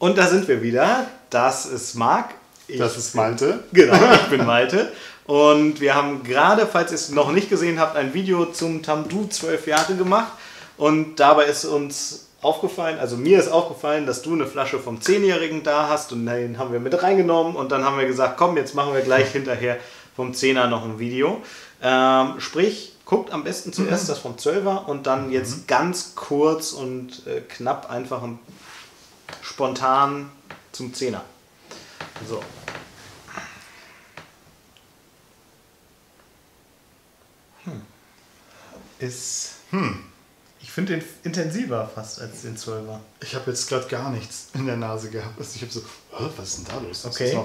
Und da sind wir wieder. Das ist Marc. Ich das ist Malte. Genau, ich bin Malte. Und wir haben gerade, falls ihr es noch nicht gesehen habt, ein Video zum Tamdu 12 Jahre gemacht. Und dabei ist uns aufgefallen, also mir ist aufgefallen, dass du eine Flasche vom 10-Jährigen da hast und den haben wir mit reingenommen und dann haben wir gesagt, komm, jetzt machen wir gleich hinterher vom 10er noch ein Video. Ähm, sprich, guckt am besten zuerst mhm. das vom 12er und dann jetzt mhm. ganz kurz und äh, knapp einfach spontan zum 10er. So. Hm. Ist. Hm. Ich finde den intensiver fast als den 12er. Ich habe jetzt gerade gar nichts in der Nase gehabt. Also ich habe so, was ist denn da los? Okay.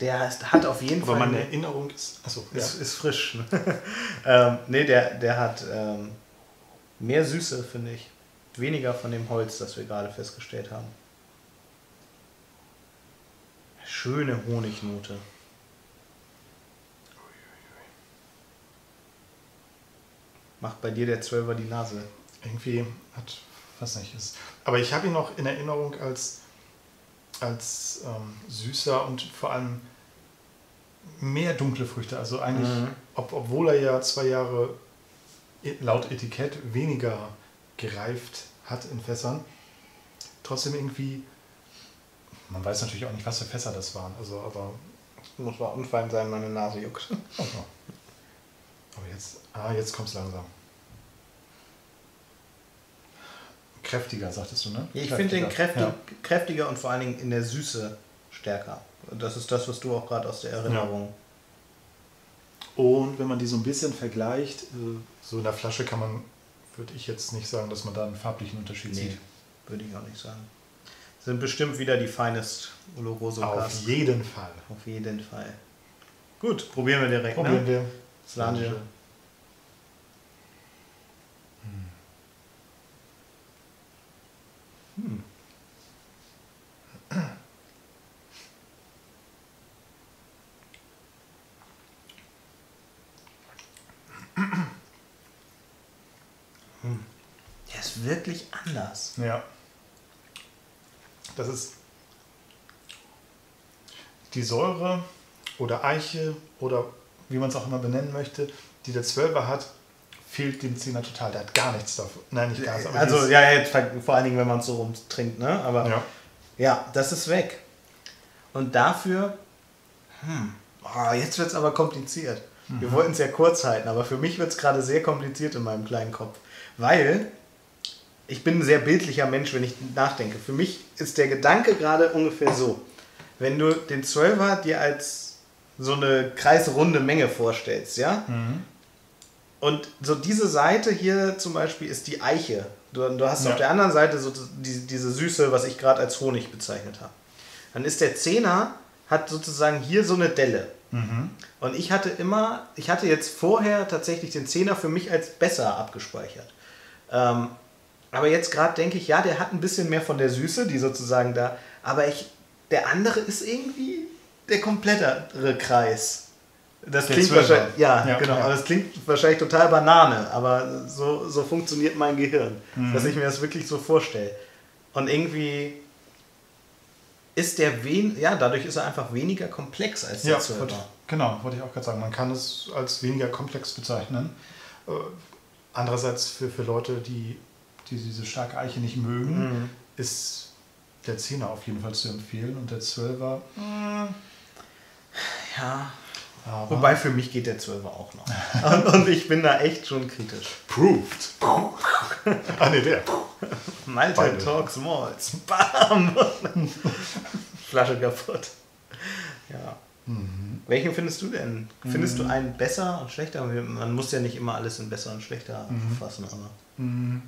Der ist, hat auf jeden Aber Fall. Aber meine Erinnerung ist, achso, ja. ist, ist frisch. Ne? ähm, nee, der, der hat ähm, mehr Süße, finde ich. Weniger von dem Holz, das wir gerade festgestellt haben. Schöne Honignote. Macht bei dir der Zwölfer die Nase? Irgendwie hat, was nicht ist. Aber ich habe ihn noch in Erinnerung als, als ähm, süßer und vor allem mehr dunkle Früchte. Also eigentlich, mhm. ob, obwohl er ja zwei Jahre laut Etikett weniger gereift hat in Fässern, trotzdem irgendwie, man weiß natürlich auch nicht, was für Fässer das waren. Also, aber muss mal unfein sein, meine Nase juckt. Oh, Aber jetzt, ah, jetzt kommt es langsam. Kräftiger, sagtest du, ne? ich finde den kräftig, ja. kräftiger und vor allen Dingen in der Süße stärker. Das ist das, was du auch gerade aus der Erinnerung. Ja. Und wenn man die so ein bisschen vergleicht, äh, so in der Flasche kann man, würde ich jetzt nicht sagen, dass man da einen farblichen Unterschied nee, sieht. Würde ich auch nicht sagen. Sind bestimmt wieder die Finest Oloroso Auf jeden Fall. Auf jeden Fall. Gut, probieren wir direkt. Ne? Probieren ne? wir. Slange. Hm. Der ist wirklich anders. Ja. Das ist die Säure oder Eiche oder wie man es auch immer benennen möchte, die der Zwölfer hat, fehlt dem Zehner total. Der hat gar nichts davon. Nein, nicht gar nichts. Also, ja, jetzt, vor allen Dingen, wenn man es so rumtrinkt, ne? Aber ja. ja, das ist weg. Und dafür, hm, oh, jetzt wird es aber kompliziert. Wir wollten es ja kurz halten, aber für mich wird es gerade sehr kompliziert in meinem kleinen Kopf. Weil ich bin ein sehr bildlicher Mensch, wenn ich nachdenke. Für mich ist der Gedanke gerade ungefähr so. Wenn du den Zwölfer dir als so eine kreisrunde Menge vorstellst, ja? Mhm. Und so diese Seite hier zum Beispiel ist die Eiche. Du, du hast ja. auf der anderen Seite so die, diese Süße, was ich gerade als Honig bezeichnet habe. Dann ist der Zehner, hat sozusagen hier so eine Delle. Mhm. Und ich hatte immer, ich hatte jetzt vorher tatsächlich den Zehner für mich als besser abgespeichert. Ähm, aber jetzt gerade denke ich, ja, der hat ein bisschen mehr von der Süße, die sozusagen da. Aber ich, der andere ist irgendwie der komplettere Kreis. Das klingt wahrscheinlich, ja, ja, genau, ja. aber das klingt wahrscheinlich total Banane, aber so, so funktioniert mein Gehirn, mhm. dass ich mir das wirklich so vorstelle. Und irgendwie ist der wen, ja, dadurch ist er einfach weniger komplex als der ja, Wollte, genau, wollte ich auch gerade sagen. Man kann es als weniger komplex bezeichnen. Äh, andererseits für, für Leute, die, die diese starke Eiche nicht mögen, mhm. ist der Zehner auf jeden Fall zu empfehlen und der Zwölfer. Ja, aber Wobei für mich geht der 12er auch noch. und, und, ich bin da echt schon kritisch. Proved. ah ne, der. Malte Beide. Talks Malls. Bam! Flasche kaputt. Ja. Mhm. Welchen findest du denn? Findest mhm. du einen besser und schlechter? Man muss ja nicht immer alles in besser und schlechter mhm. fassen, aber. Mhm.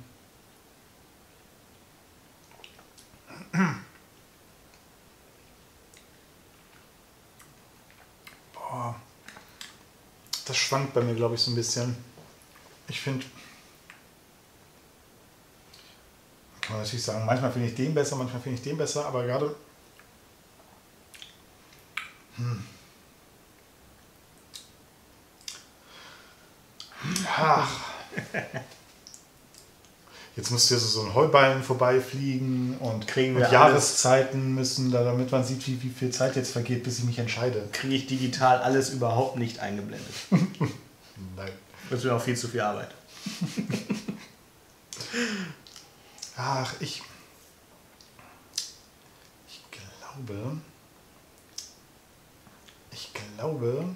Das schwankt bei mir, glaube ich, so ein bisschen. Ich finde, kann man natürlich sagen, manchmal finde ich den besser, manchmal finde ich den besser, aber gerade. Hm. Ach. jetzt müsste hier so ein Heuballen vorbeifliegen und, Kriegen und wir Jahreszeiten müssen, da, damit man sieht, wie, wie viel Zeit jetzt vergeht, bis ich mich entscheide. Kriege ich digital alles überhaupt nicht eingeblendet. Nein. Das wäre auch viel zu viel Arbeit. Ach, ich. Ich glaube. Ich glaube.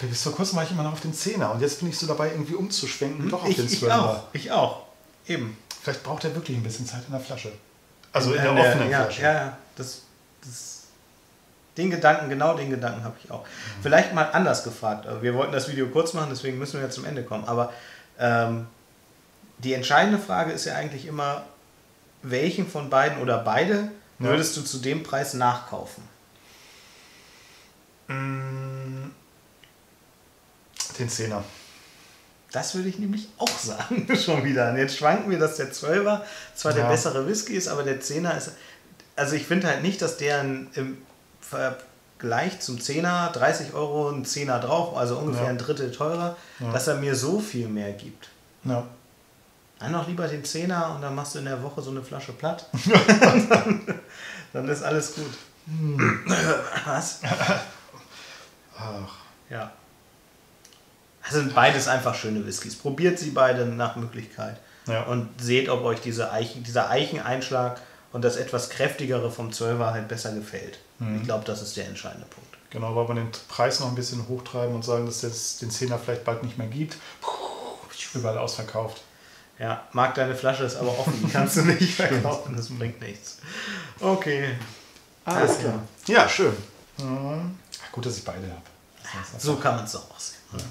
Bis vor kurzem war ich immer noch auf den Zehner und jetzt bin ich so dabei, irgendwie umzuschwenken, doch auf Ich, den ich Zwölfer. auch. Ich auch. Eben. Vielleicht braucht er wirklich ein bisschen Zeit in der Flasche. Also in Äh, der offenen ja, Flasche. Ja, ja. Das, das, den Gedanken, genau den Gedanken habe ich auch. Vielleicht mal anders gefragt. Also Wir wollten das Video kurz machen, deswegen müssen wir jetzt zum Ende kommen. Aber ähm, die entscheidende Frage ist ja eigentlich immer, welchen von beiden oder beide Ja. würdest du zu dem Preis nachkaufen? Mm, Den Zehner. Das würde ich nämlich auch sagen, schon wieder. Und jetzt schwanken wir, dass der 12er zwar der Ja. bessere Whisky ist, aber der 10er ist. Also ich finde halt nicht, dass der im Vergleich zum 10er 30 Euro ein 10er drauf, also ungefähr Ja. ein Drittel teurer, Ja. dass er mir so viel mehr gibt. Ja. Dann noch lieber den 10er und dann machst du in der Woche so eine Flasche platt. dann ist alles gut. Was? Ach. Ja. Also sind beides einfach schöne Whiskys. Probiert sie beide nach Möglichkeit. Ja. Und seht, ob euch diese Eichen, dieser Eicheneinschlag und das etwas kräftigere vom 12er halt besser gefällt. Ich glaube, das ist der entscheidende Punkt. Genau, weil wir den Preis noch ein bisschen hochtreiben und sagen, dass es den Zehner vielleicht bald nicht mehr gibt. Überall ausverkauft. Ja, mag deine Flasche ist aber offen, die kannst du nicht verkaufen, das bringt nichts. Okay. Alles klar. Ja, schön. Mhm. Gut, dass ich beide habe. So kann man es doch auch sehen. oder?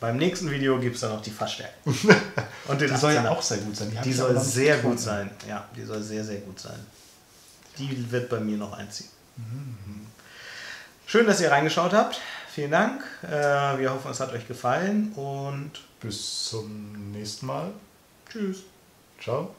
Beim nächsten Video gibt es dann noch die Fassstärke. Und den Die soll ja 18er. auch sehr gut sein. Die ich soll sehr gut sein. Ja, die soll sehr, sehr gut sein. Die wird bei mir noch einziehen. Schön, dass ihr reingeschaut habt. Vielen Dank. Äh, Wir hoffen, es hat euch gefallen und Bis zum nächsten Mal. tschüss. Ciao.